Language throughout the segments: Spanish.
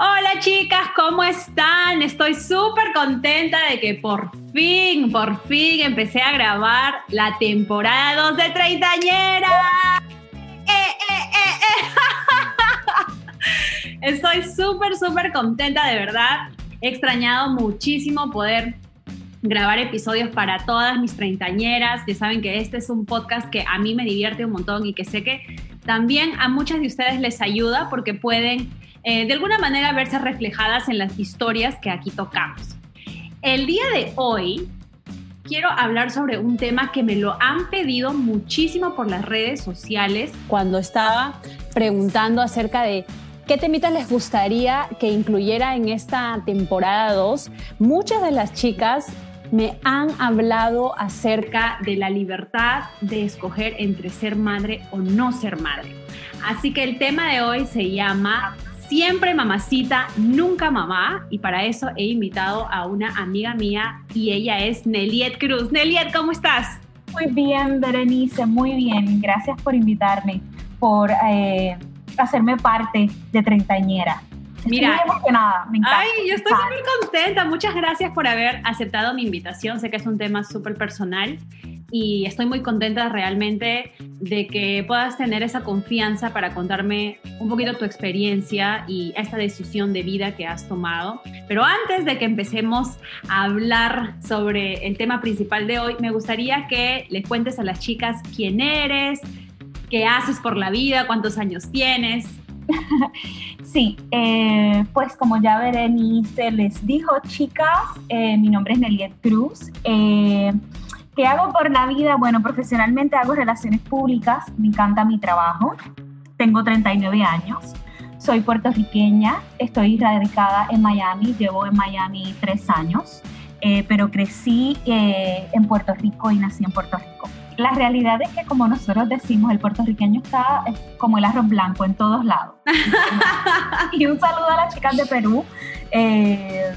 Hola chicas, ¿cómo están? Estoy súper contenta de que por fin, por fin empecé a grabar la temporada 2 de Treintañera. ¡Eh, eh, eh! Estoy súper, súper contenta, de verdad. He extrañado muchísimo poder grabar episodios para todas mis treintañeras. Ya saben que este es un podcast que a mí me divierte un montón y que sé que también a muchas de ustedes les ayuda porque pueden eh, de alguna manera verse reflejadas en las historias que aquí tocamos. El día de hoy quiero hablar sobre un tema que me lo han pedido muchísimo por las redes sociales cuando estaba preguntando acerca de qué temitas les gustaría que incluyera en esta temporada 2. Muchas de las chicas me han hablado acerca de la libertad de escoger entre ser madre o no ser madre. Así que el tema de hoy se llama Siempre mamacita, nunca mamá. Y para eso he invitado a una amiga mía y ella es Neliet Cruz. Neliet, ¿cómo estás? Muy bien, Berenice, muy bien. Gracias por invitarme, por eh, hacerme parte de Treintañera. Mira, estoy muy emocionada, me encanta. Ay, yo estoy súper contenta. Muchas gracias por haber aceptado mi invitación. Sé que es un tema súper personal y estoy muy contenta realmente de que puedas tener esa confianza para contarme un poquito tu experiencia y esta decisión de vida que has tomado. Pero antes de que empecemos a hablar sobre el tema principal de hoy, me gustaría que le cuentes a las chicas quién eres, qué haces por la vida, cuántos años tienes. Sí, eh, pues como ya Berenice les dijo, chicas, eh, mi nombre es Neliet Cruz. Eh, ¿Qué hago por la vida? Bueno, profesionalmente hago relaciones públicas, me encanta mi trabajo, tengo 39 años, soy puertorriqueña, estoy radicada en Miami, llevo en Miami tres años, eh, pero crecí eh, en Puerto Rico y nací en Puerto Rico. La realidad es que como nosotros decimos, el puertorriqueño está como el arroz blanco en todos lados. y un saludo a las chicas de Perú. Eh,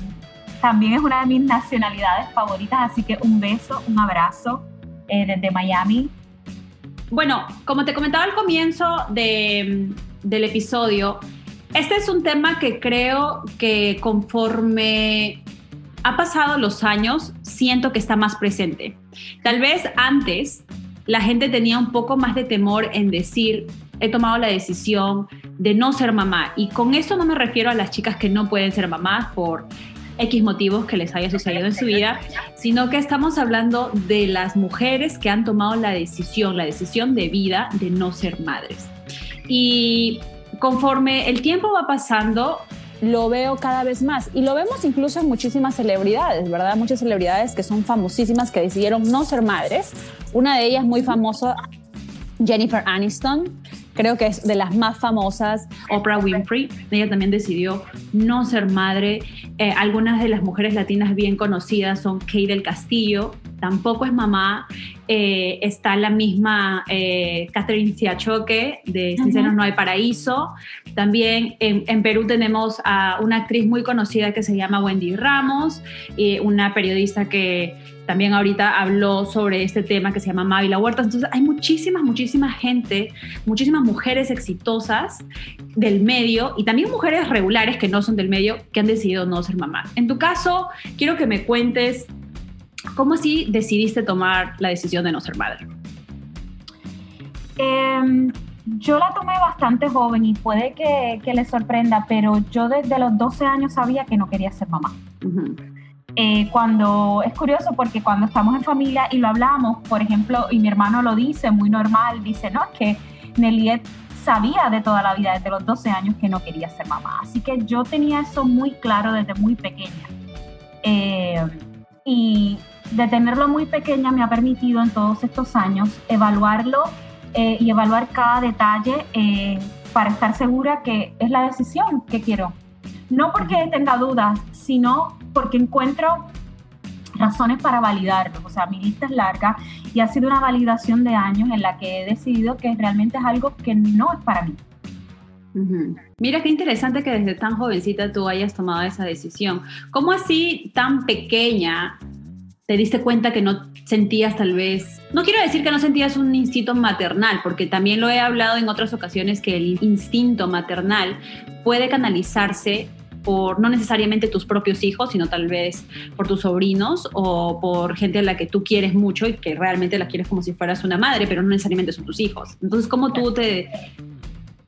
también es una de mis nacionalidades favoritas, así que un beso, un abrazo eh, desde Miami. Bueno, como te comentaba al comienzo del episodio, este es un tema que creo que conforme ha pasado los años, siento que está más presente. Tal vez antes la gente tenía un poco más de temor en decir, he tomado la decisión de no ser mamá. Y con eso no me refiero a las chicas que no pueden ser mamás por X motivos que les haya sucedido en su vida, sino que estamos hablando de las mujeres que han tomado la decisión, la decisión de vida de no ser madres. Y conforme el tiempo va pasando, lo veo cada vez más y lo vemos incluso en muchísimas celebridades, ¿verdad? Muchas celebridades que son famosísimas que decidieron no ser madres. Una de ellas muy famosa, Jennifer Aniston, creo que es de las más famosas, Oprah Winfrey. Ella también decidió no ser madre. Eh, algunas de las mujeres latinas bien conocidas son Kay del Castillo, tampoco es mamá. Eh, está la misma eh, Catherine Siachoque de Sinceros No hay Paraíso. También en, Perú tenemos a una actriz muy conocida que se llama Wendy Ramos, y una periodista que también ahorita habló sobre este tema que se llama Mávila Huertas. Entonces hay muchísimas, muchísima gente, muchísimas mujeres exitosas del medio y también mujeres regulares que no son del medio que han decidido no ser mamás. En tu caso, quiero que me cuentes cómo así decidiste tomar la decisión de no ser madre. Em, yo la tomé bastante joven y puede que, que les sorprenda, pero yo desde los 12 años sabía que no quería ser mamá. Eh, cuando es curioso porque cuando estamos en familia y lo hablamos, por ejemplo, y mi hermano lo dice muy normal, dice, no, es que Neliet sabía de toda la vida, desde los 12 años, que no quería ser mamá. Así que yo tenía eso muy claro desde muy pequeña. Eh, y de tenerlo muy pequeña me ha permitido en todos estos años evaluarlo eh, y evaluar cada detalle para estar segura que es la decisión que quiero No porque tenga dudas, sino porque encuentro razones para validarlo. O sea, mi lista es larga y ha sido una validación de años en la que he decidido que realmente es algo que no es para mí. Mira qué interesante que desde tan jovencita tú hayas tomado esa decisión. ¿Cómo así tan pequeña te diste cuenta que no sentías tal vez, no quiero decir que no sentías un instinto maternal, porque también lo he hablado en otras ocasiones que el instinto maternal puede canalizarse por no necesariamente tus propios hijos, sino tal vez por tus sobrinos o por gente a la que tú quieres mucho y que realmente la quieres como si fueras una madre, pero no necesariamente son tus hijos. Entonces, ¿cómo tú te,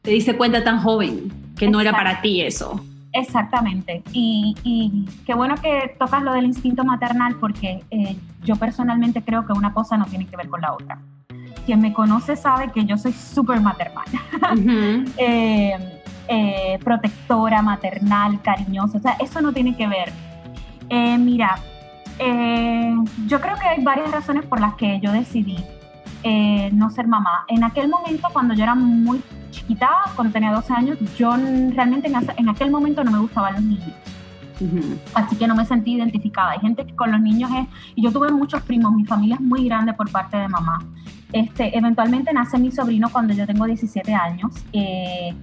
te diste cuenta tan joven que no era para ti eso? Exactamente. Y, y, qué bueno que tocas lo del instinto maternal porque eh, yo personalmente creo que una cosa no tiene que ver con la otra. Quien me conoce sabe que yo soy súper maternal. eh, eh, protectora, maternal, cariñosa. O sea, eso no tiene que ver. Eh, mira, eh, yo creo que hay varias razones por las que yo decidí no ser mamá. En aquel momento, cuando yo era muy chiquita, cuando tenía 12 años, yo realmente en, aquel momento no me gustaban los niños. Así que no me sentí identificada. Hay gente que con los niños es, y yo tuve muchos primos, mi familia es muy grande por parte de mamá. Este, eventualmente nace mi sobrino cuando yo tengo 17 años. Eh,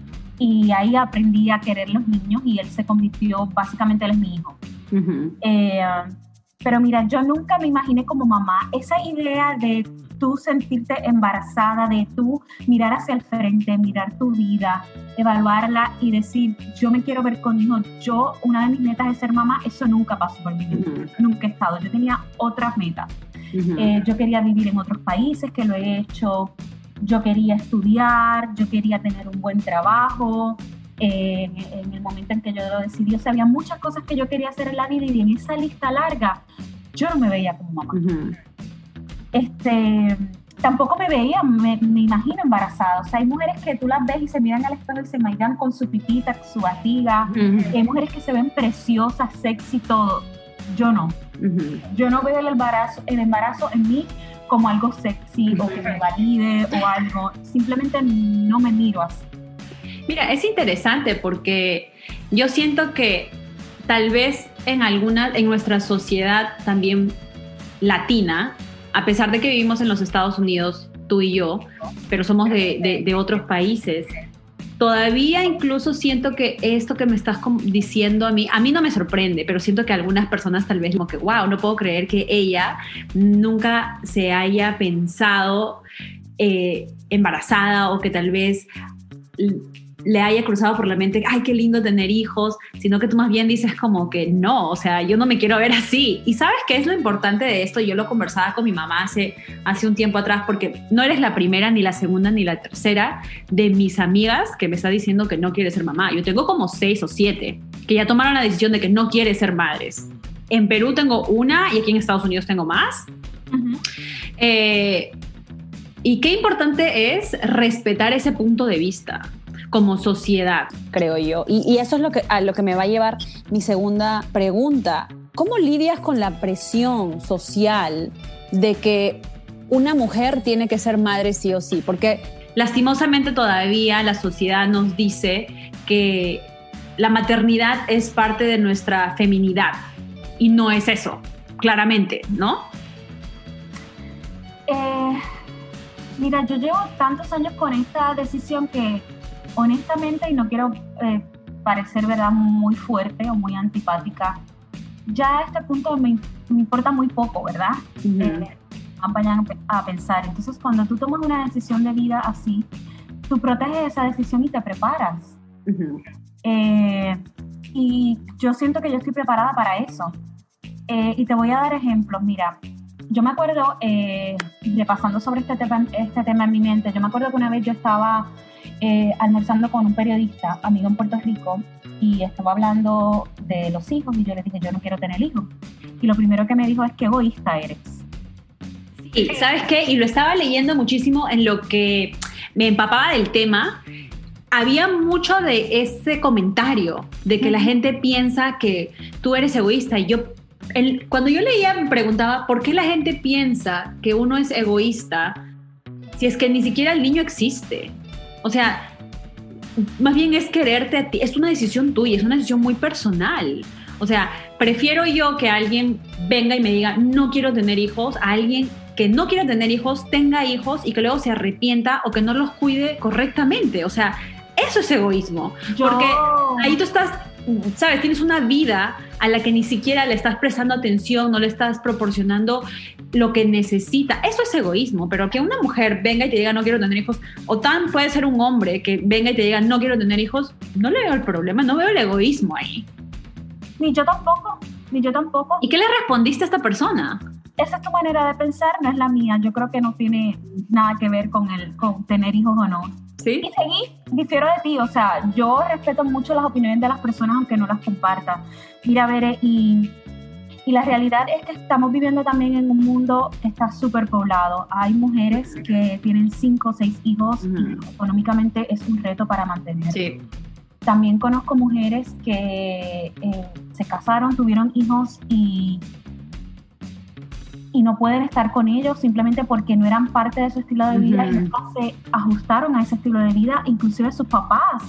y ahí aprendí a querer los niños y él se convirtió, básicamente él es mi hijo. Eh, pero mira, yo nunca me imaginé como mamá esa idea de tú sentirte embarazada, de tú mirar hacia el frente, mirar tu vida, evaluarla y decir, yo me quiero ver con hijos. Yo, una de mis metas es ser mamá, eso nunca pasó por mí, nunca he estado. Yo tenía otras metas. Eh, yo quería vivir en otros países, que lo he hecho yo quería estudiar, yo quería tener un buen trabajo. en el momento en que yo lo decidí, o sea, había muchas cosas que yo quería hacer en la vida y en esa lista larga yo no me veía como mamá. Este, tampoco me veía, me, imagino embarazada. O sea, hay mujeres que tú las ves y se miran al espejo y se miran con su pitita, su barriga. Hay mujeres que se ven preciosas, sexy, todo. Yo no. Yo no veo el embarazo, el embarazo en mí como algo sexy o que me valide o algo. Simplemente no me miro así. Mira, es interesante porque yo siento que tal vez en alguna, en nuestra sociedad también latina, a pesar de que vivimos en los Estados Unidos, tú y yo, pero somos de, de otros países, todavía incluso siento que esto que me estás diciendo a mí, a mí no me sorprende, pero siento que algunas personas tal vez como que, wow, no puedo creer que ella nunca se haya pensado eh, embarazada o que tal vez le haya cruzado por la mente, ay, qué lindo tener hijos, sino que tú más bien dices como que no, o sea, yo no me quiero ver así. Y sabes qué es lo importante de esto, yo lo conversaba con mi mamá hace, hace un tiempo atrás, porque no eres la primera, ni la segunda, ni la tercera de mis amigas que me está diciendo que no quiere ser mamá. Yo tengo como seis o siete que ya tomaron la decisión de que no quiere ser madres. En Perú tengo una y aquí en Estados Unidos tengo más. Eh, y qué importante es respetar ese punto de vista como sociedad. Creo yo. Y, eso es lo que, a lo que me va a llevar mi segunda pregunta. ¿Cómo lidias con la presión social de que una mujer tiene que ser madre sí o sí? Porque lastimosamente todavía la sociedad nos dice que la maternidad es parte de nuestra feminidad y no es eso, claramente, ¿no? Eh, mira, yo llevo tantos años con esta decisión que honestamente, y no quiero eh, parecer verdad muy fuerte o muy antipática, ya a este punto me, importa muy poco, ¿verdad? Eh, vayan a pensar. Entonces, cuando tú tomas una decisión de vida así, tú proteges esa decisión y te preparas. Eh, y yo siento que yo estoy preparada para eso. y te voy a dar ejemplos. Mira, yo me acuerdo, repasando sobre este tema, este tema en mi mente, yo me acuerdo que una vez yo estaba eh, almorzando con un periodista, amigo en Puerto Rico, y estaba hablando de los hijos y yo le dije, yo no quiero tener hijos. Y lo primero que me dijo es, qué egoísta eres. Sí, ¿sabes qué? Y lo estaba leyendo muchísimo en lo que me empapaba del tema. Había mucho de ese comentario de que la gente piensa que tú eres egoísta. Y yo, cuando yo leía, me preguntaba, ¿por qué la gente piensa que uno es egoísta si es que ni siquiera el niño existe? O sea, más bien es quererte a ti, es una decisión tuya, es una decisión muy personal. O sea, prefiero yo que alguien venga y me diga, no quiero tener hijos, a alguien que no quiera tener hijos, tenga hijos y que luego se arrepienta o que no los cuide correctamente. O sea, eso es egoísmo. Porque ahí tú estás, sabes, tienes una vida a la que ni siquiera le estás prestando atención, no le estás proporcionando lo que necesita. Eso es egoísmo, pero que una mujer venga y te diga no quiero tener hijos, o tan puede ser un hombre que venga y te diga no quiero tener hijos, no le veo el problema, no veo el egoísmo ahí. Ni yo tampoco, ni yo tampoco. ¿Y qué le respondiste a esta persona? Esa es tu manera de pensar, no es la mía. Yo creo que no tiene nada que ver con, el, con tener hijos o no. ¿Sí? Y seguí, difiero de ti, o sea, yo respeto mucho las opiniones de las personas aunque no las comparta. Mira, Bere, y, y la realidad es que estamos viviendo también en un mundo que está súper poblado. Hay mujeres que tienen cinco o seis hijos y económicamente es un reto para mantener. Sí. También conozco mujeres que eh, se casaron, tuvieron hijos y y no pueden estar con ellos simplemente porque no eran parte de su estilo de vida y nunca se ajustaron a ese estilo de vida. Inclusive sus papás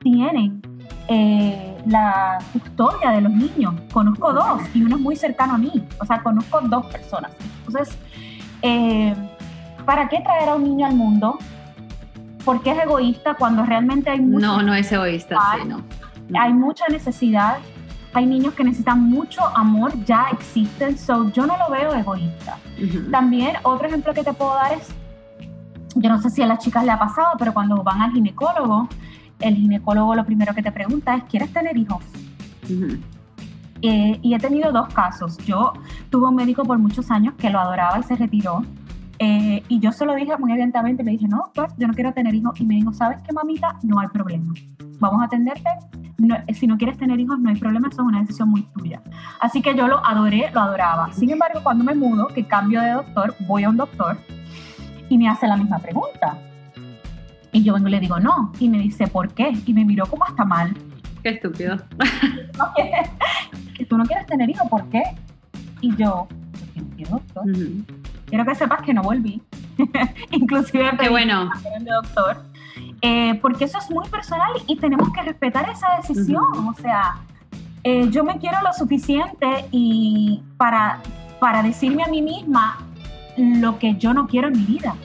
tienen eh, la custodia de los niños. Conozco dos y uno es muy cercano a mí. O sea, conozco dos personas. Entonces, eh, ¿para qué traer a un niño al mundo? Porque es egoísta cuando realmente hay mucha No, no es egoísta, sí, no. Hay mucha necesidad hay niños que necesitan mucho amor, ya existen, so yo no lo veo egoísta. También otro ejemplo que te puedo dar es, yo no sé si a las chicas le ha pasado, pero cuando van al ginecólogo, el ginecólogo lo primero que te pregunta es, ¿quieres tener hijos? Eh, y he tenido dos casos. Yo tuve un médico por muchos años que lo adoraba y se retiró. Eh, y yo se lo dije muy evidentemente, le dije, no, doctor, yo no quiero tener hijos. Y me dijo, ¿sabes qué, mamita? No hay problema. Vamos a atenderte si no quieres tener hijos, no hay problema, eso es una decisión muy tuya. Así que yo lo adoré, lo adoraba. Sin embargo, cuando me mudo, que cambio de doctor, voy a un doctor y me hace la misma pregunta. Y yo vengo y le digo, no. Y me dice, ¿por qué? Y me miró como hasta mal. Qué estúpido. que tú no quieres tener hijos, ¿por qué? Y yo, qué no quiero, doctor. Quiero que sepas que no volví. Inclusive qué bueno. de doctor eh, porque eso es muy personal y tenemos que respetar esa decisión. O sea, eh, yo me quiero lo suficiente y para, para decirme a mí misma lo que yo no quiero en mi vida.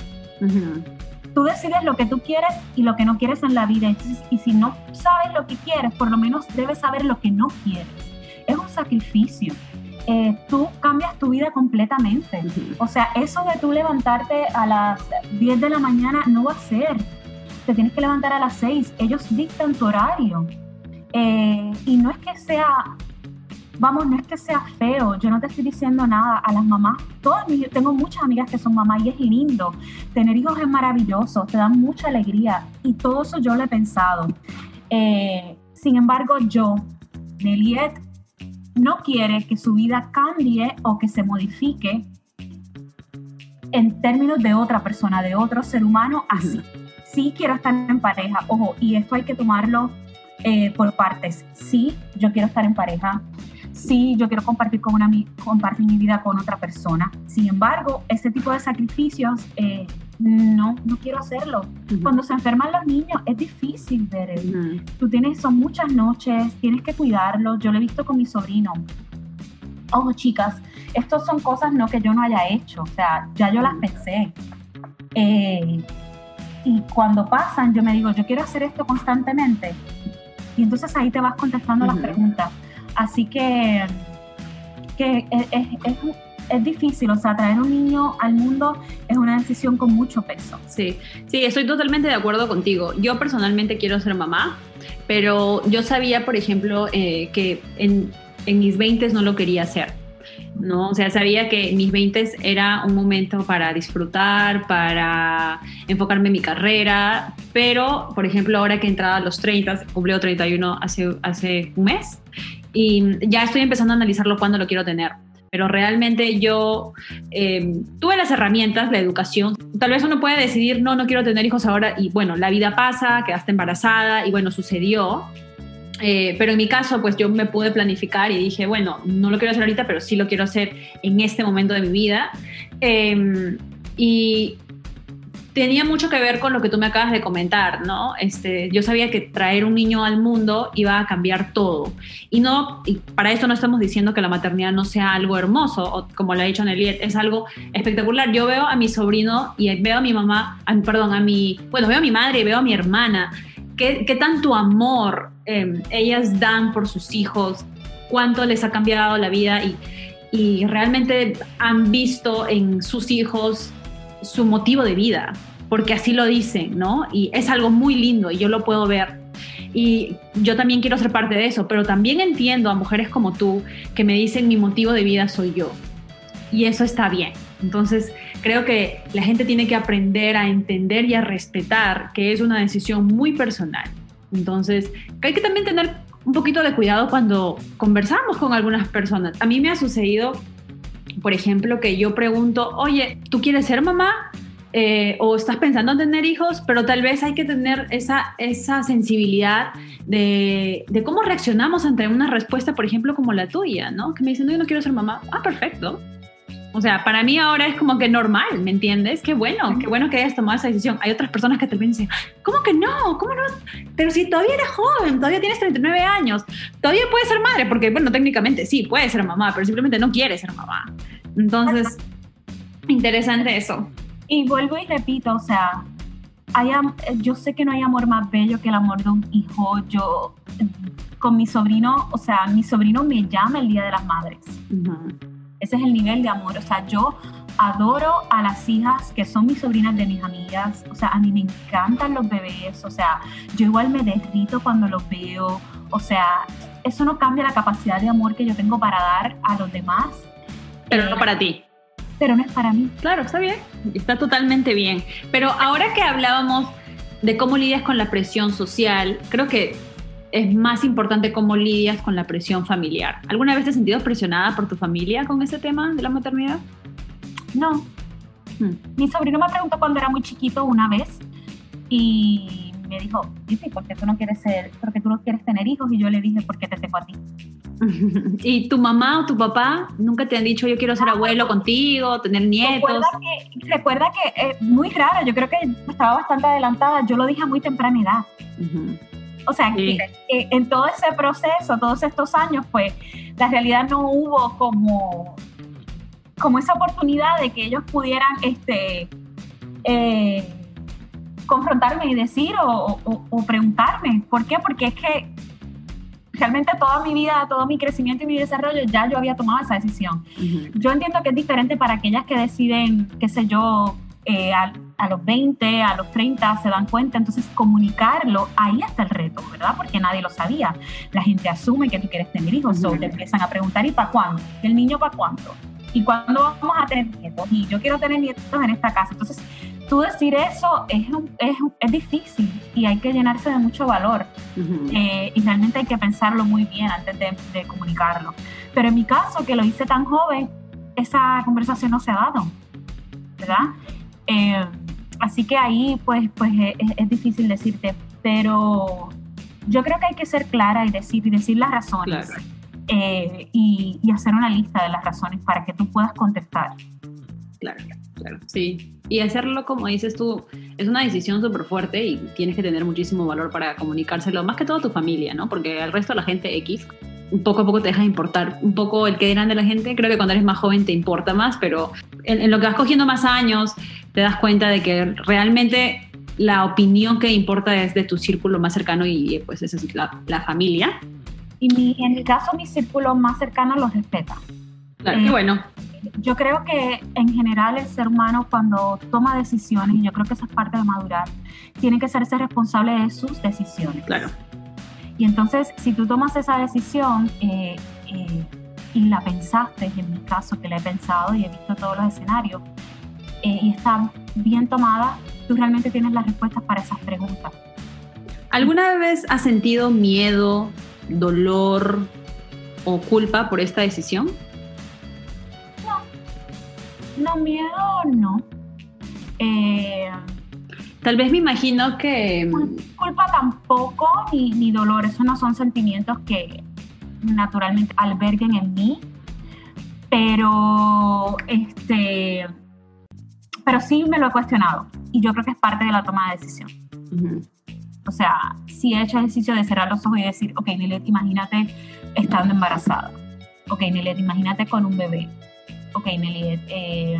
Tú decides lo que tú quieres y lo que no quieres en la vida. y si no sabes lo que quieres, por lo menos debes saber lo que no quieres. Es un sacrificio. Eh, tú cambias tu vida completamente. O sea, eso de tú levantarte a las 10 de la mañana no va a ser te tienes que levantar a las 6, ellos dictan tu horario. Eh, y no es que sea, vamos, no es que sea feo, yo no te estoy diciendo nada. A las mamás, todas mis, tengo muchas amigas que son mamás y es lindo, tener hijos es maravilloso, te dan mucha alegría. Y todo eso yo lo he pensado. Eh, sin embargo, yo, Neliet, no quiere que su vida cambie o que se modifique en términos de otra persona, de otro ser humano así sí quiero estar en pareja, ojo, y esto hay que tomarlo eh, por partes. Sí, yo quiero estar en pareja. Sí, yo quiero compartir, con una, compartir mi vida con otra persona. Sin embargo, ese tipo de sacrificios eh, no, no quiero hacerlo. Cuando se enferman los niños es difícil ver. Tú tienes, son muchas noches, tienes que cuidarlos. Yo lo he visto con mi sobrino. Ojo, chicas, estas son cosas no que yo no haya hecho. O sea, ya yo las pensé. Eh, y cuando pasan, yo me digo, yo quiero hacer esto constantemente. Y entonces ahí te vas contestando las preguntas. Así que, que es, es, es, difícil, o sea, traer un niño al mundo es una decisión con mucho peso. Sí, sí, estoy totalmente de acuerdo contigo. Yo personalmente quiero ser mamá, pero yo sabía, por ejemplo, eh, que en, en mis 20 no lo quería hacer. ¿No? O sea, sabía que mis 20 era un momento para disfrutar, para enfocarme en mi carrera, pero, por ejemplo, ahora que he entrado a los 30, cumplió 31 hace, hace un mes, y ya estoy empezando a analizarlo cuando lo quiero tener. Pero realmente yo em, tuve las herramientas, la educación. Tal vez uno puede decidir, no, no quiero tener hijos ahora, y bueno, la vida pasa, quedaste embarazada, y bueno, sucedió eh, pero en mi caso, pues yo me pude planificar y dije, bueno, no lo quiero hacer ahorita, pero sí lo quiero hacer en este momento de mi vida. Em, y tenía mucho que ver con lo que tú me acabas de comentar, ¿no? Este, yo sabía que traer un niño al mundo iba a cambiar todo. Y no, y para eso no estamos diciendo que la maternidad no sea algo hermoso, o como lo ha dicho Nelly, es algo espectacular. Yo veo a mi sobrino y veo a mi mamá, perdón, a mi, bueno, veo a mi madre y veo a mi hermana, qué, qué tanto amor em, ellas dan por sus hijos, cuánto les ha cambiado la vida y, y realmente han visto en sus hijos su motivo de vida, porque así lo dicen, ¿no? Y es algo muy lindo y yo lo puedo ver. Y yo también quiero ser parte de eso, pero también entiendo a mujeres como tú que me dicen mi motivo de vida soy yo. Y eso está bien. Entonces, creo que la gente tiene que aprender a entender y a respetar que es una decisión muy personal. Entonces, hay que también tener un poquito de cuidado cuando conversamos con algunas personas. A mí me ha sucedido por ejemplo, que yo pregunto, oye, ¿tú quieres ser mamá? Eh, o estás pensando en tener hijos, pero tal vez hay que tener esa, esa sensibilidad de, de, cómo reaccionamos ante una respuesta, por ejemplo, como la tuya, ¿no? Que me dicen, no, yo no quiero ser mamá. Ah, perfecto. O sea, para mí ahora es como que normal, ¿me entiendes? Qué bueno, qué bueno que hayas tomado esa decisión. Hay otras personas que te dicen, ¿cómo que no? ¿Cómo no? Pero si todavía eres joven, todavía tienes 39 años, todavía puedes ser madre, porque, bueno, técnicamente sí, puedes ser mamá, pero simplemente no quieres ser mamá. Entonces, interesante eso. Y vuelvo y repito, o sea, hay, yo sé que no hay amor más bello que el amor de un hijo. Yo, con mi sobrino, o sea, mi sobrino me llama el Día de las Madres. Ese es el nivel de amor. O sea, yo adoro a las hijas que son mis sobrinas de mis amigas. O sea, a mí me encantan los bebés. O sea, yo igual me derrito cuando los veo. O sea, eso no cambia la capacidad de amor que yo tengo para dar a los demás. Pero no para ti. Pero no es para mí. Claro, está bien. Está totalmente bien. Pero ahora que hablábamos de cómo lidias con la presión social, creo que es más importante cómo lidias con la presión familiar. ¿Alguna vez te has sentido presionada por tu familia con ese tema de la maternidad? No. Hmm. Mi sobrino me preguntó cuando era muy chiquito una vez y me dijo, ¿por qué tú no quieres ser, porque tú no quieres tener hijos? Y yo le dije, ¿por qué te tengo a ti? ¿Y tu mamá o tu papá nunca te han dicho yo quiero ser abuelo contigo, tener nietos? Recuerda que, es muy raro, yo creo que estaba bastante adelantada, yo lo dije a muy temprana edad. O sea, en todo ese proceso, todos estos años, pues la realidad no hubo como, como esa oportunidad de que ellos pudieran este, eh, confrontarme y decir o, preguntarme. ¿Por qué? Porque es que realmente toda mi vida, todo mi crecimiento y mi desarrollo, ya yo había tomado esa decisión. Yo entiendo que es diferente para aquellas que deciden, qué sé yo, eh, a, los 20, a los 30 se dan cuenta, entonces comunicarlo, ahí está el reto, ¿verdad? Porque nadie lo sabía. La gente asume que tú quieres tener hijos, o te empiezan a preguntar, ¿y para cuándo? ¿El niño para cuándo? ¿Y cuándo vamos a tener nietos? Y yo quiero tener nietos en esta casa. Entonces, tú decir eso es, es, es difícil y hay que llenarse de mucho valor. Eh, y realmente hay que pensarlo muy bien antes de, de comunicarlo. Pero en mi caso, que lo hice tan joven, esa conversación no se ha dado, ¿verdad? Eh, así que ahí pues, pues es, difícil decirte, pero yo creo que hay que ser clara y decir, y decir las razones eh, y, hacer una lista de las razones para que tú puedas contestar. Claro, claro, sí. Y hacerlo, como dices tú, es una decisión súper fuerte y tienes que tener muchísimo valor para comunicárselo, más que todo a tu familia, ¿no? Porque al resto de la gente X poco a poco te deja de importar. Un poco el que dirán de la gente, creo que cuando eres más joven te importa más, pero en, lo que vas cogiendo más años, te das cuenta de que realmente la opinión que importa es de tu círculo más cercano y pues esa es la, la familia. Y en el caso mi círculo más cercano los respeta. Claro, qué eh, bueno. Yo creo que en general el ser humano cuando toma decisiones, y yo creo que esa es parte de madurar, tiene que serse responsable de sus decisiones. Claro. Y entonces, si tú tomas esa decisión eh, eh, y la pensaste, en mi caso que la he pensado y he visto todos los escenarios, eh, y está bien tomada, tú realmente tienes las respuestas para esas preguntas. ¿Alguna vez has sentido miedo, dolor o culpa por esta decisión? No, no, miedo no. Tal vez me imagino que... Culpa tampoco, ni, ni dolor, esos no son sentimientos que naturalmente alberguen en mí, pero este pero sí me lo he cuestionado. y yo creo que es parte de la toma de decisión. O sea, si he hecho el ejercicio de cerrar los ojos y decir, ok, Nilet, imagínate estando embarazada. Ok, Nilet, imagínate con un bebé. Ok, Nilet, eh,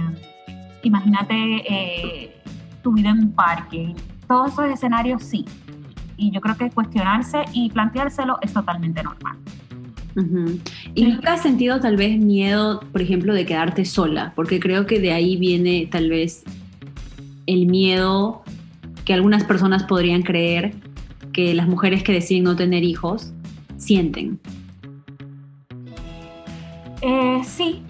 imagínate eh, tu vida en un parque. Todos esos escenarios sí. Y yo creo que cuestionarse y planteárselo es totalmente normal. ¿Y nunca has sentido tal vez miedo, por ejemplo, de quedarte sola? Porque creo que de ahí viene tal vez el miedo que algunas personas podrían creer que las mujeres que deciden no tener hijos sienten. Eh, sí,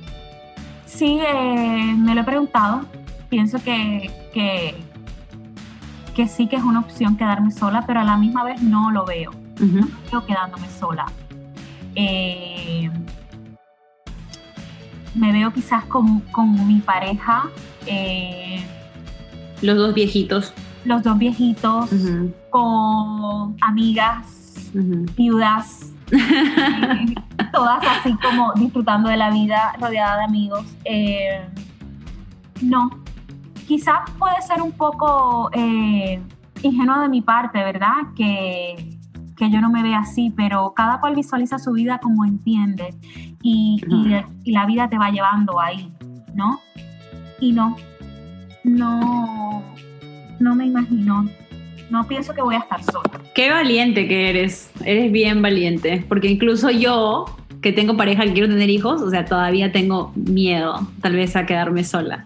sí, eh, me lo he preguntado. Pienso que, que, sí que es una opción quedarme sola, pero a la misma vez no lo veo. No veo quedándome sola. Eh, me veo quizás con, con mi pareja. los dos viejitos los dos viejitos con amigas, viudas, todas así como disfrutando de la vida rodeada de amigos. Eh, no, quizás puede ser un poco eh, ingenuo de mi parte, ¿verdad? Que, que yo no me vea así, pero cada cual visualiza su vida como entiende y, y la vida te va llevando ahí, ¿no? Y no, no, no me imagino, no pienso que voy a estar sola. Qué valiente que eres, eres bien valiente, porque incluso yo, que tengo pareja y quiero tener hijos, o sea, todavía tengo miedo tal vez a quedarme sola.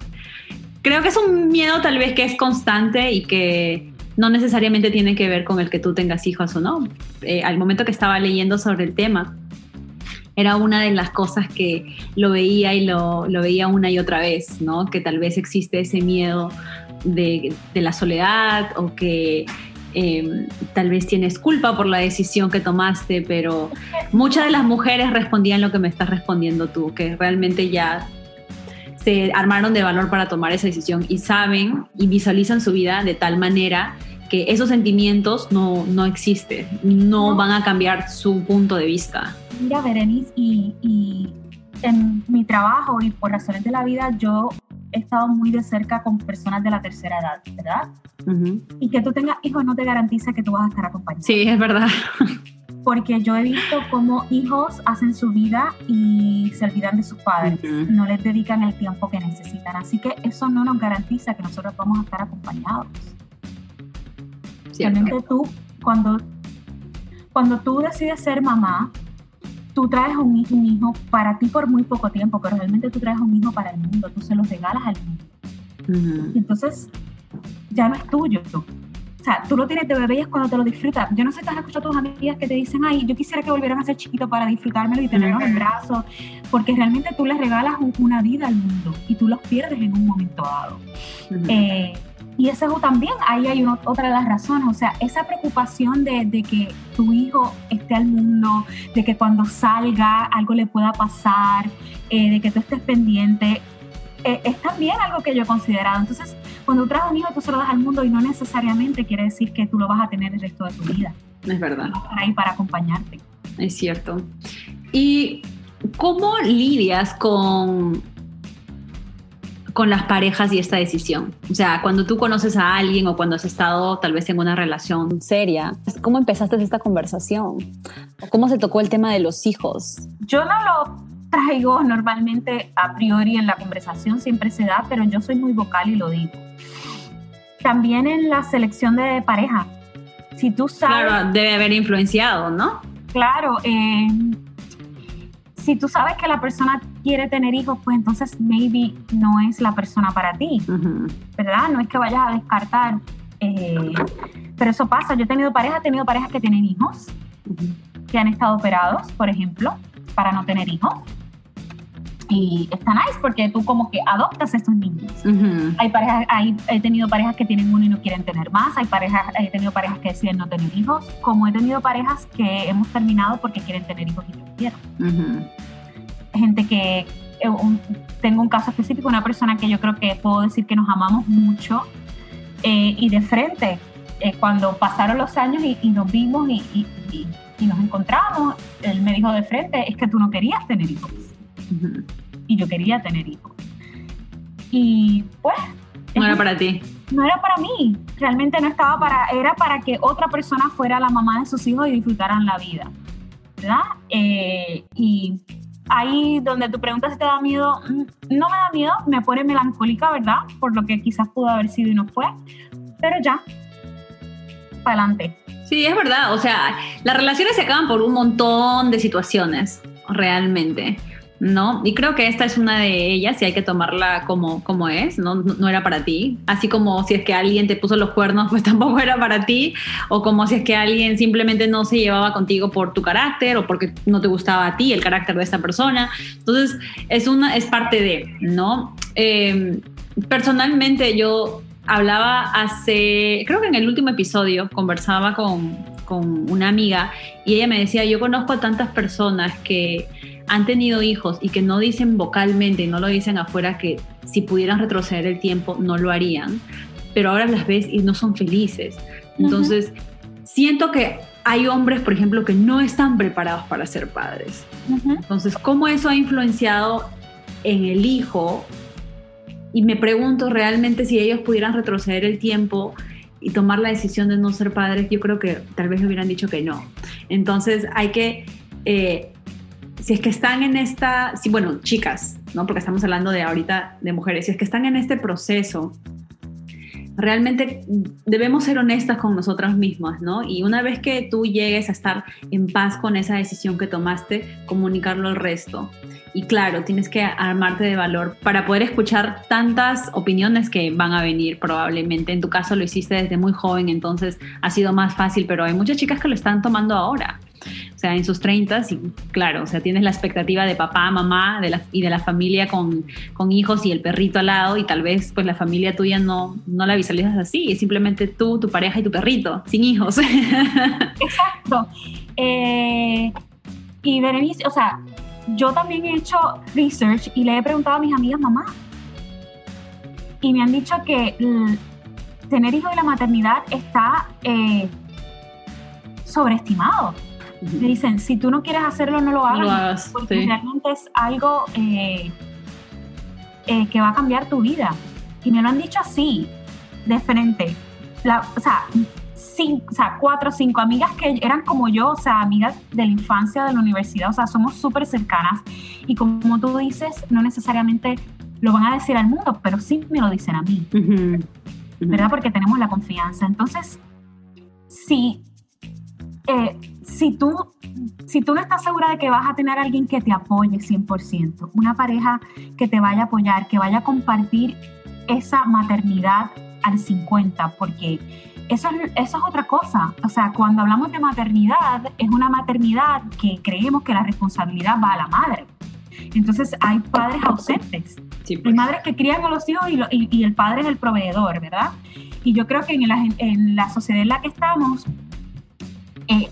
Creo que es un miedo tal vez que es constante y que no necesariamente tiene que ver con el que tú tengas hijos o no. Eh, al momento que estaba leyendo sobre el tema, era una de las cosas que lo veía y lo, veía una y otra vez, ¿no? Que tal vez existe ese miedo de, la soledad o que em, tal vez tienes culpa por la decisión que tomaste, pero muchas de las mujeres respondían lo que me estás respondiendo tú, que realmente ya se armaron de valor para tomar esa decisión y saben y visualizan su vida de tal manera que esos sentimientos no, no existen, no, van a cambiar su punto de vista. Mira, Berenice, y, y en mi trabajo y por razones de la vida, yo he estado muy de cerca con personas de la tercera edad, ¿verdad? Y que tú tengas hijos no te garantiza que tú vas a estar acompañado. Sí, es verdad. Porque yo he visto cómo hijos hacen su vida y se olvidan de sus padres, no les dedican el tiempo que necesitan. Así que eso no nos garantiza que nosotros vamos a estar acompañados. Realmente tú, cuando, cuando tú decides ser mamá, tú traes un, un, hijo para ti por muy poco tiempo, pero realmente tú traes un hijo para el mundo, tú se los regalas al mundo. Entonces, ya no es tuyo. O sea, tú lo tienes de bebé y es cuando te lo disfrutas. Yo no sé si has escuchado a tus amigas que te dicen, ay, yo quisiera que volvieran a ser chiquitos para disfrutármelo y tenerlos en brazos, porque realmente tú les regalas una vida al mundo y tú los pierdes en un momento dado. Y eso también, ahí hay otra de las razones, o sea, esa preocupación de, de, que tu hijo esté al mundo, de que cuando salga algo le pueda pasar, eh, de que tú estés pendiente, eh, es también algo que yo he considerado. Entonces, cuando traes un hijo, tú se lo das al mundo y no necesariamente quiere decir que tú lo vas a tener el resto de tu vida. Es verdad. ahí para acompañarte. Es cierto. ¿Y cómo lidias con con las parejas y esta decisión? O sea, cuando tú conoces a alguien o cuando has estado tal vez en una relación seria, ¿cómo empezaste esta conversación? ¿Cómo se tocó el tema de los hijos? Yo no lo traigo normalmente a priori en la conversación, siempre se da, pero yo soy muy vocal y lo digo. También en la selección de pareja. Si tú sabes... Claro, debe haber influenciado, ¿no? Claro, eh, si tú sabes que la persona quiere tener hijos, pues entonces maybe no es la persona para ti, ¿verdad? No es que vayas a descartar. Eh, pero eso pasa. Yo he tenido parejas, he tenido parejas que tienen hijos, que han estado operados, por ejemplo, para no tener hijos. Y está nice porque tú como que adoptas a estos niños. Hay parejas, hay, he tenido parejas que tienen uno y no quieren tener más. Hay parejas, he tenido parejas que deciden no tener hijos. Como he tenido parejas que hemos terminado porque quieren tener hijos y no quieren gente que, eh, tengo un caso específico, una persona que yo creo que puedo decir que nos amamos mucho eh, y de frente, eh, cuando pasaron los años y, nos vimos y, nos encontramos, él me dijo de frente, es que tú no querías tener hijos. Y yo quería tener hijos. Y pues... No era para ti. no era para mí, realmente no estaba para, era para que otra persona fuera la mamá de sus hijos y disfrutaran la vida, ¿verdad? Eh, y ahí donde tu pregunta si te da miedo, mm, no me da miedo, me pone melancólica, ¿verdad? Por lo que quizás pudo haber sido y no fue, pero ya, para adelante. Sí, es verdad, o sea, las relaciones se acaban por un montón de situaciones, realmente. ¿no? Y creo que esta es una de ellas y hay que tomarla como, como es, ¿no? ¿no? era para ti. Así como si es que alguien te puso los cuernos, pues tampoco era para ti. O como si es que alguien simplemente no se llevaba contigo por tu carácter o porque no te gustaba a ti el carácter de esta persona. Entonces, es, una, es parte de, ¿no? Eh, personalmente yo hablaba hace, creo que en el último episodio, conversaba con, con una amiga y ella me decía, yo conozco a tantas personas que han tenido hijos y que no dicen vocalmente y no lo dicen afuera que si pudieran retroceder el tiempo no lo harían, pero ahora las ves y no son felices. Entonces, siento que hay hombres, por ejemplo, que no están preparados para ser padres. Entonces, ¿cómo eso ha influenciado en el hijo? Y me pregunto realmente si ellos pudieran retroceder el tiempo y tomar la decisión de no ser padres, yo creo que tal vez hubieran dicho que no. Entonces hay que eh, si es que están en esta, sí, bueno, chicas, ¿no? Porque estamos hablando de ahorita de mujeres, si es que están en este proceso, realmente debemos ser honestas con nosotras mismas, ¿no? Y una vez que tú llegues a estar en paz con esa decisión que tomaste, comunicarlo al resto. Y claro, tienes que armarte de valor para poder escuchar tantas opiniones que van a venir probablemente. En tu caso lo hiciste desde muy joven, entonces ha sido más fácil, pero hay muchas chicas que lo están tomando ahora o sea, en sus 30 y claro, o sea, tienes la expectativa de papá, mamá de la, y de la familia con, con, hijos y el perrito al lado y tal vez pues la familia tuya no, no la visualizas así, es simplemente tú, tu pareja y tu perrito, sin hijos. Exacto. Eh, y Berenice, o sea, yo también he hecho research y le he preguntado a mis amigas mamá y me han dicho que tener hijos y la maternidad está eh, sobreestimado me dicen, si tú no quieres hacerlo, no lo hagas. porque realmente es algo eh, eh, que va a cambiar tu vida. Y me lo han dicho así, de frente. o, sea, cinco, o sea, cuatro o cinco amigas que eran como yo, o sea, amigas de la infancia, de la universidad, o sea, somos súper cercanas. Y como tú dices, no necesariamente lo van a decir al mundo, pero sí me lo dicen a mí. ¿Verdad? Porque tenemos la confianza. Entonces, sí, eh, si tú, si tú no estás segura de que vas a tener alguien que te apoye 100%, una pareja que te vaya a apoyar, que vaya a compartir esa maternidad al 50, porque eso, eso es otra cosa. O sea, cuando hablamos de maternidad, es una maternidad que creemos que la responsabilidad va a la madre. Entonces hay padres ausentes. Hay pues. madres que crían a los hijos y, y, el padre es el proveedor, ¿verdad? Y yo creo que en la, en la sociedad en la que estamos, eh,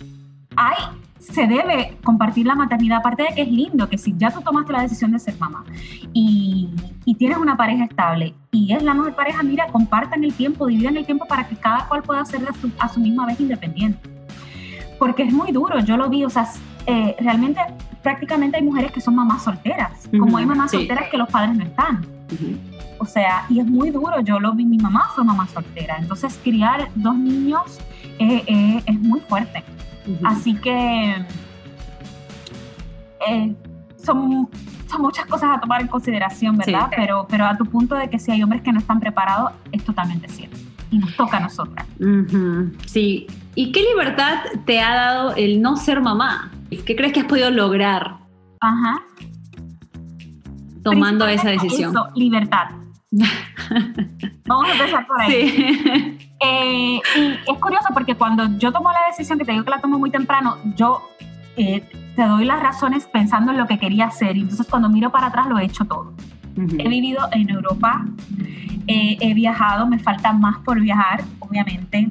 hay, se debe compartir la maternidad, aparte de que es lindo, que si ya tú tomaste la decisión de ser mamá y, tienes una pareja estable y es la mejor pareja, mira, compartan el tiempo, dividan el tiempo para que cada cual pueda ser a su, misma vez independiente. Porque es muy duro, yo lo vi, o sea, eh, realmente prácticamente hay mujeres que son mamás solteras, como hay mamás solteras que los padres no están. O sea, y es muy duro, yo lo vi, mi mamá fue mamá soltera, entonces criar dos niños eh, eh, es muy fuerte. Así que eh, son, son, muchas cosas a tomar en consideración, ¿verdad? Pero, pero a tu punto de que si hay hombres que no están preparados, es totalmente cierto. Y nos toca a nosotras. Sí. ¿Y qué libertad te ha dado el no ser mamá? ¿Qué crees que has podido lograr? Ajá. Tomando esa decisión. libertad. Vamos a empezar por ahí. Sí. Eh, y es curioso porque cuando yo tomo la decisión, que te digo que la tomo muy temprano, yo eh, te doy las razones pensando en lo que quería hacer. Y entonces cuando miro para atrás lo he hecho todo. He vivido en Europa, eh, he viajado, me falta más por viajar, obviamente.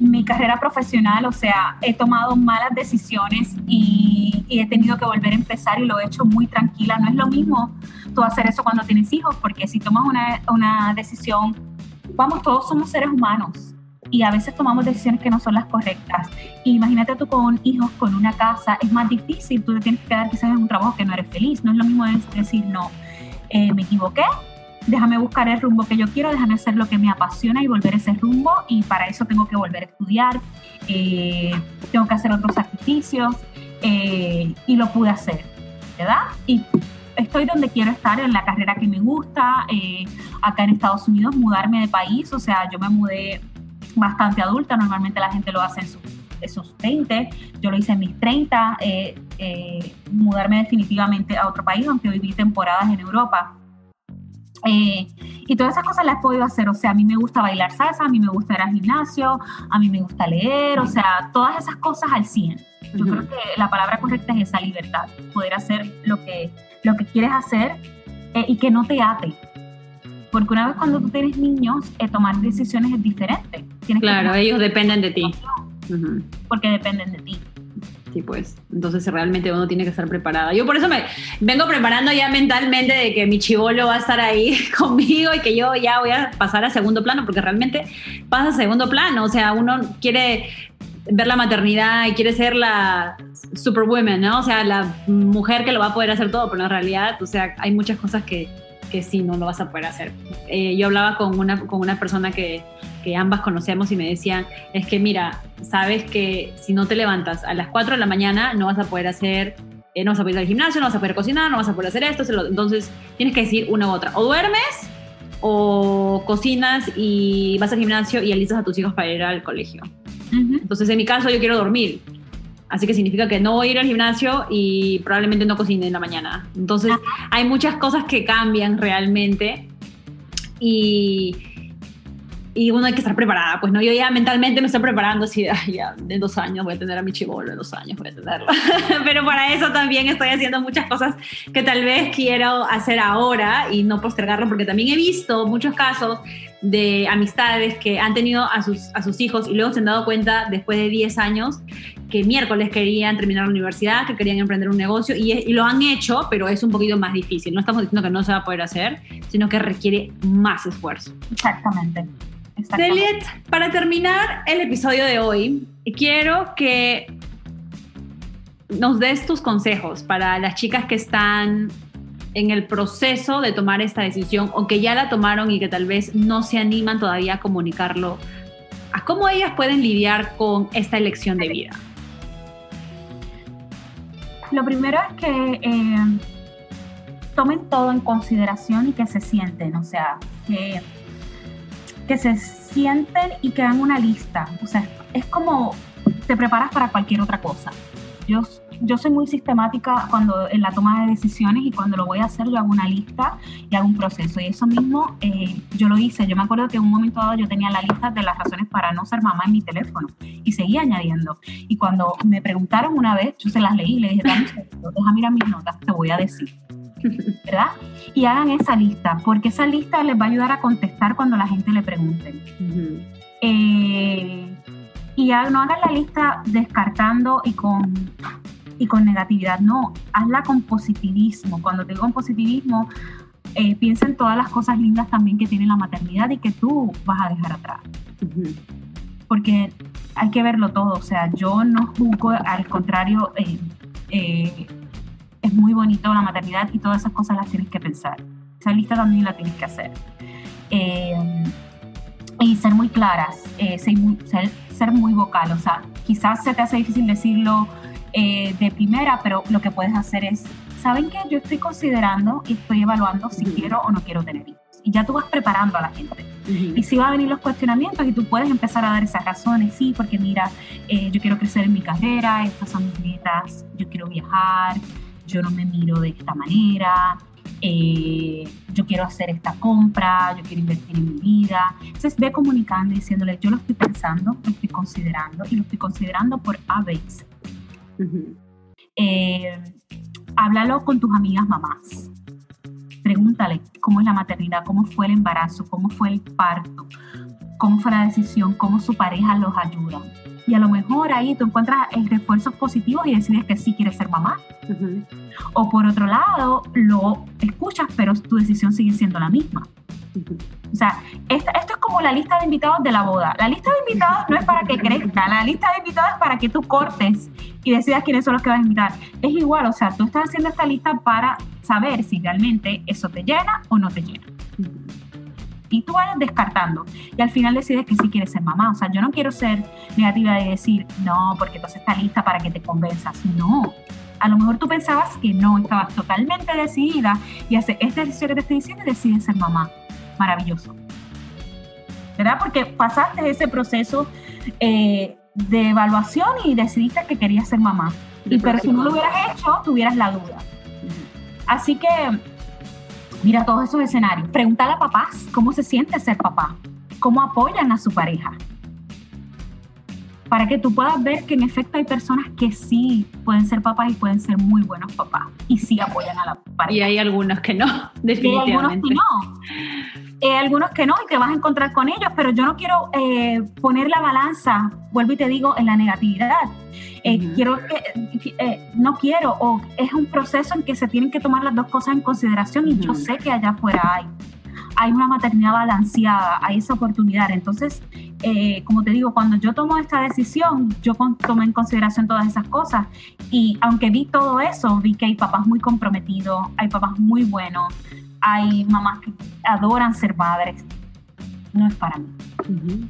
mi carrera profesional, o sea, he tomado malas decisiones y, y, he tenido que volver a empezar y lo he hecho muy tranquila. No es lo mismo tú hacer eso cuando tienes hijos, porque si tomas una, una decisión vamos, todos somos seres humanos y a veces tomamos decisiones que no son las correctas. imagínate tú con hijos, con una casa, es más difícil, tú te tienes que quedar quizás en un trabajo que no eres feliz, no es lo mismo decir, no, eh, me equivoqué, déjame buscar el rumbo que yo quiero, déjame hacer lo que me apasiona y volver ese rumbo y para eso tengo que volver a estudiar, eh, tengo que hacer otros sacrificios eh, y lo pude hacer, ¿verdad? Y estoy donde quiero estar, en la carrera que me gusta, eh, acá en Estados Unidos, mudarme de país, o sea, yo me mudé bastante adulta, normalmente la gente lo hace en, sus 20, yo lo hice en mis 30, mudarme definitivamente a otro país, aunque viví temporadas en Europa. Eh, y todas esas cosas las he podido hacer, o sea, a mí me gusta bailar salsa, a mí me gusta ir al gimnasio, a mí me gusta leer, o sea, todas esas cosas al 100. Yo creo que la palabra correcta es esa libertad, poder hacer lo que, lo que quieres hacer eh, y que no te ate. Porque una vez cuando tú tienes niños, eh, tomar decisiones es diferente. claro, ellos dependen de ti. Porque dependen de ti. Sí, pues. Entonces realmente uno tiene que estar preparada. Yo por eso me vengo preparando ya mentalmente de que mi chivolo va a estar ahí conmigo y que yo ya voy a pasar a segundo plano, porque realmente pasa a segundo plano. O sea, uno quiere ver la maternidad y quiere ser la superwoman, ¿no? O sea, la mujer que lo va a poder hacer todo, pero en realidad, o sea, hay muchas cosas que, que sí no lo vas a poder hacer. Eh, yo hablaba con una, con una persona que, que, ambas conocemos y me decían, es que mira, sabes que si no te levantas a las 4 de la mañana no vas a poder hacer, eh, no vas a poder ir al gimnasio, no vas a poder cocinar, no vas a poder hacer esto, entonces tienes que decir una u otra, o duermes o cocinas y vas al gimnasio y alistas a tus hijos para ir al colegio. Entonces, en mi caso, yo quiero dormir. Así que significa que no voy a ir al gimnasio y probablemente no cocine en la mañana. Entonces, hay muchas cosas que cambian realmente y, y uno hay que estar preparada. Pues no, yo ya mentalmente me estoy preparando así, ya de dos años voy a tener a mi chivolo, de dos años voy a tenerlo. Pero para eso también estoy haciendo muchas cosas que tal vez quiero hacer ahora y no postergarlo, porque también he visto muchos casos de amistades que han tenido a sus, a sus hijos y luego se han dado cuenta después de 10 años que miércoles querían terminar la universidad, que querían emprender un negocio y, lo han hecho, pero es un poquito más difícil. No estamos diciendo que no se va a poder hacer, sino que requiere más esfuerzo. Exactamente. Celiet, para terminar el episodio de hoy, quiero que nos des tus consejos para las chicas que están en el proceso de tomar esta decisión o que ya la tomaron y que tal vez no se animan todavía a comunicarlo, a cómo ellas pueden lidiar con esta elección de vida. Lo primero es que eh, tomen todo en consideración y que se sienten, o sea, que, que se sienten y que hagan una lista. O sea, es como te preparas para cualquier otra cosa. Yo soy muy sistemática cuando en la toma de decisiones y cuando lo voy a hacer yo hago una lista y hago un proceso y eso mismo eh, yo lo hice. Yo me acuerdo que en un momento dado yo tenía la lista de las razones para no ser mamá en mi teléfono y seguía añadiendo. Y cuando me preguntaron una vez, yo se las leí y le dije, deja mirar mis notas, te voy a decir. ¿verdad? Y hagan esa lista, porque esa lista les va a ayudar a contestar cuando la gente le pregunte. Eh, y no hagan la lista descartando y con y con negatividad, no, hazla con positivismo. Cuando te digo con positivismo, eh, piensa en todas las cosas lindas también que tiene la maternidad y que tú vas a dejar atrás. Porque hay que verlo todo, o sea, yo no juzgo, al contrario, eh, eh, es muy bonito la maternidad y todas esas cosas las tienes que pensar. Esa lista también la tienes que hacer. y ser muy claras, ser, ser, muy vocal, o sea, quizás se te hace difícil decirlo eh, de primera, pero lo que puedes hacer es, ¿saben qué? Yo estoy considerando y estoy evaluando si quiero o no quiero tener hijos. Y ya tú vas preparando a la gente. Y si van a venir los cuestionamientos y tú puedes empezar a dar esas razones, sí, porque mira, eh, yo quiero crecer en mi carrera, estas son mis metas, yo quiero viajar, yo no me miro de esta manera, eh, yo quiero hacer esta compra, yo quiero invertir en mi vida. Entonces ve comunicando y diciéndole, yo lo estoy pensando, lo estoy considerando y lo estoy considerando por A, B eh, háblalo con tus amigas mamás. Pregúntale cómo es la maternidad, cómo fue el embarazo, cómo fue el parto, cómo fue la decisión, cómo su pareja los ayuda. Y a lo mejor ahí tú encuentras el refuerzos positivos y decides que sí quieres ser mamá. O por otro lado, lo escuchas, pero tu decisión sigue siendo la misma. O sea, esto, es como la lista de invitados de la boda. La lista de invitados no es para que crezca, la lista de invitados es para que tú cortes y decidas quiénes son los que vas a invitar. Es igual, o sea, tú estás haciendo esta lista para saber si realmente eso te llena o no te llena. y tú vayas descartando y al final decides que sí quieres ser mamá. O sea, yo no quiero ser negativa y decir, no, porque entonces está lista para que te convenzas. No, a lo mejor tú pensabas que no, estabas totalmente decidida y hace esta decisión que te estoy diciendo y decides ser mamá. Maravilloso. ¿Verdad? Porque pasaste ese proceso eh, de evaluación y decidiste que querías ser mamá. Y, pero si no lo hubieras hecho, tuvieras la duda. Así que, mira todos esos escenarios. Pregúntale a papás cómo se siente ser papá, cómo apoyan a su pareja. Para que tú puedas ver que en efecto hay personas que sí pueden ser papás y pueden ser muy buenos papás y sí apoyan a la pareja. Y hay algunos que no, definitivamente. Y hay algunos que no. Eh, algunos que no y te vas a encontrar con ellos, pero yo no quiero eh, poner la balanza, vuelvo y te digo, en la negatividad. Eh, quiero que, no quiero, o es un proceso en que se tienen que tomar las dos cosas en consideración y yo sé que allá afuera hay. Hay una maternidad balanceada, hay esa oportunidad. Entonces, como te digo, cuando yo tomo esta decisión, yo tomé en consideración todas esas cosas. Y aunque vi todo eso, vi que hay papás muy comprometidos, hay papás muy buenos, hay mamás que adoran ser madres. No es para mí.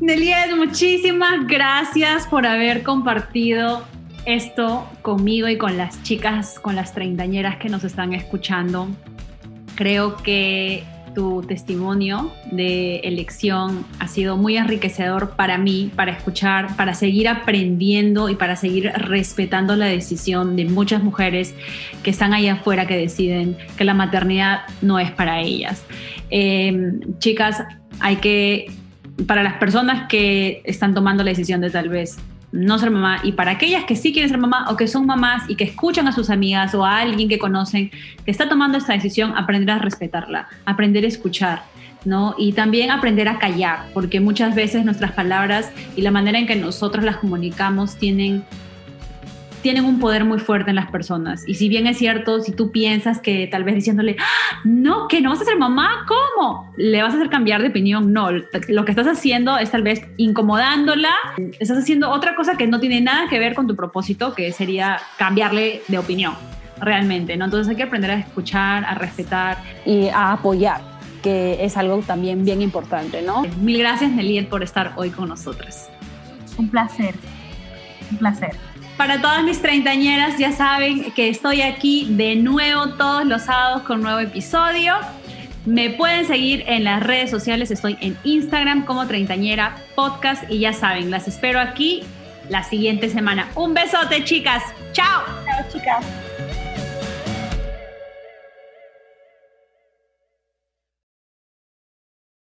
Neliet, muchísimas gracias por haber compartido esto conmigo y con las chicas, con las treintañeras que nos están escuchando. Creo que tu testimonio de elección ha sido muy enriquecedor para mí, para escuchar, para seguir aprendiendo y para seguir respetando la decisión de muchas mujeres que están allá afuera que deciden que la maternidad no es para ellas. Em, chicas, hay que, para las personas que están tomando la decisión de tal vez no ser mamá y para aquellas que sí quieren ser mamá o que son mamás y que escuchan a sus amigas o a alguien que conocen que está tomando esta decisión, aprender a respetarla, aprender a escuchar. ¿no? Y también aprender a callar, porque muchas veces nuestras palabras y la manera en que nosotros las comunicamos tienen tienen un poder muy fuerte en las personas. Y si bien es cierto, si tú piensas que tal vez diciéndole, ¡Ah! no, que no vas a ser mamá, ¿cómo? Le vas a hacer cambiar de opinión. No, lo que estás haciendo es tal vez incomodándola, estás haciendo otra cosa que no tiene nada que ver con tu propósito, que sería cambiarle de opinión realmente, ¿no? Entonces hay que aprender a escuchar, a respetar. Y a apoyar, que es algo también bien importante, ¿no? Mil gracias, Neliet, por estar hoy con nosotros. Un placer, un placer. Para todas mis treintañeras, ya saben que estoy aquí de nuevo todos los sábados con nuevo episodio. Me pueden seguir en las redes sociales, estoy en Instagram como Treintañera Podcast y ya saben, las espero aquí la siguiente semana. Un besote, chicas. Chao. Chao, chicas.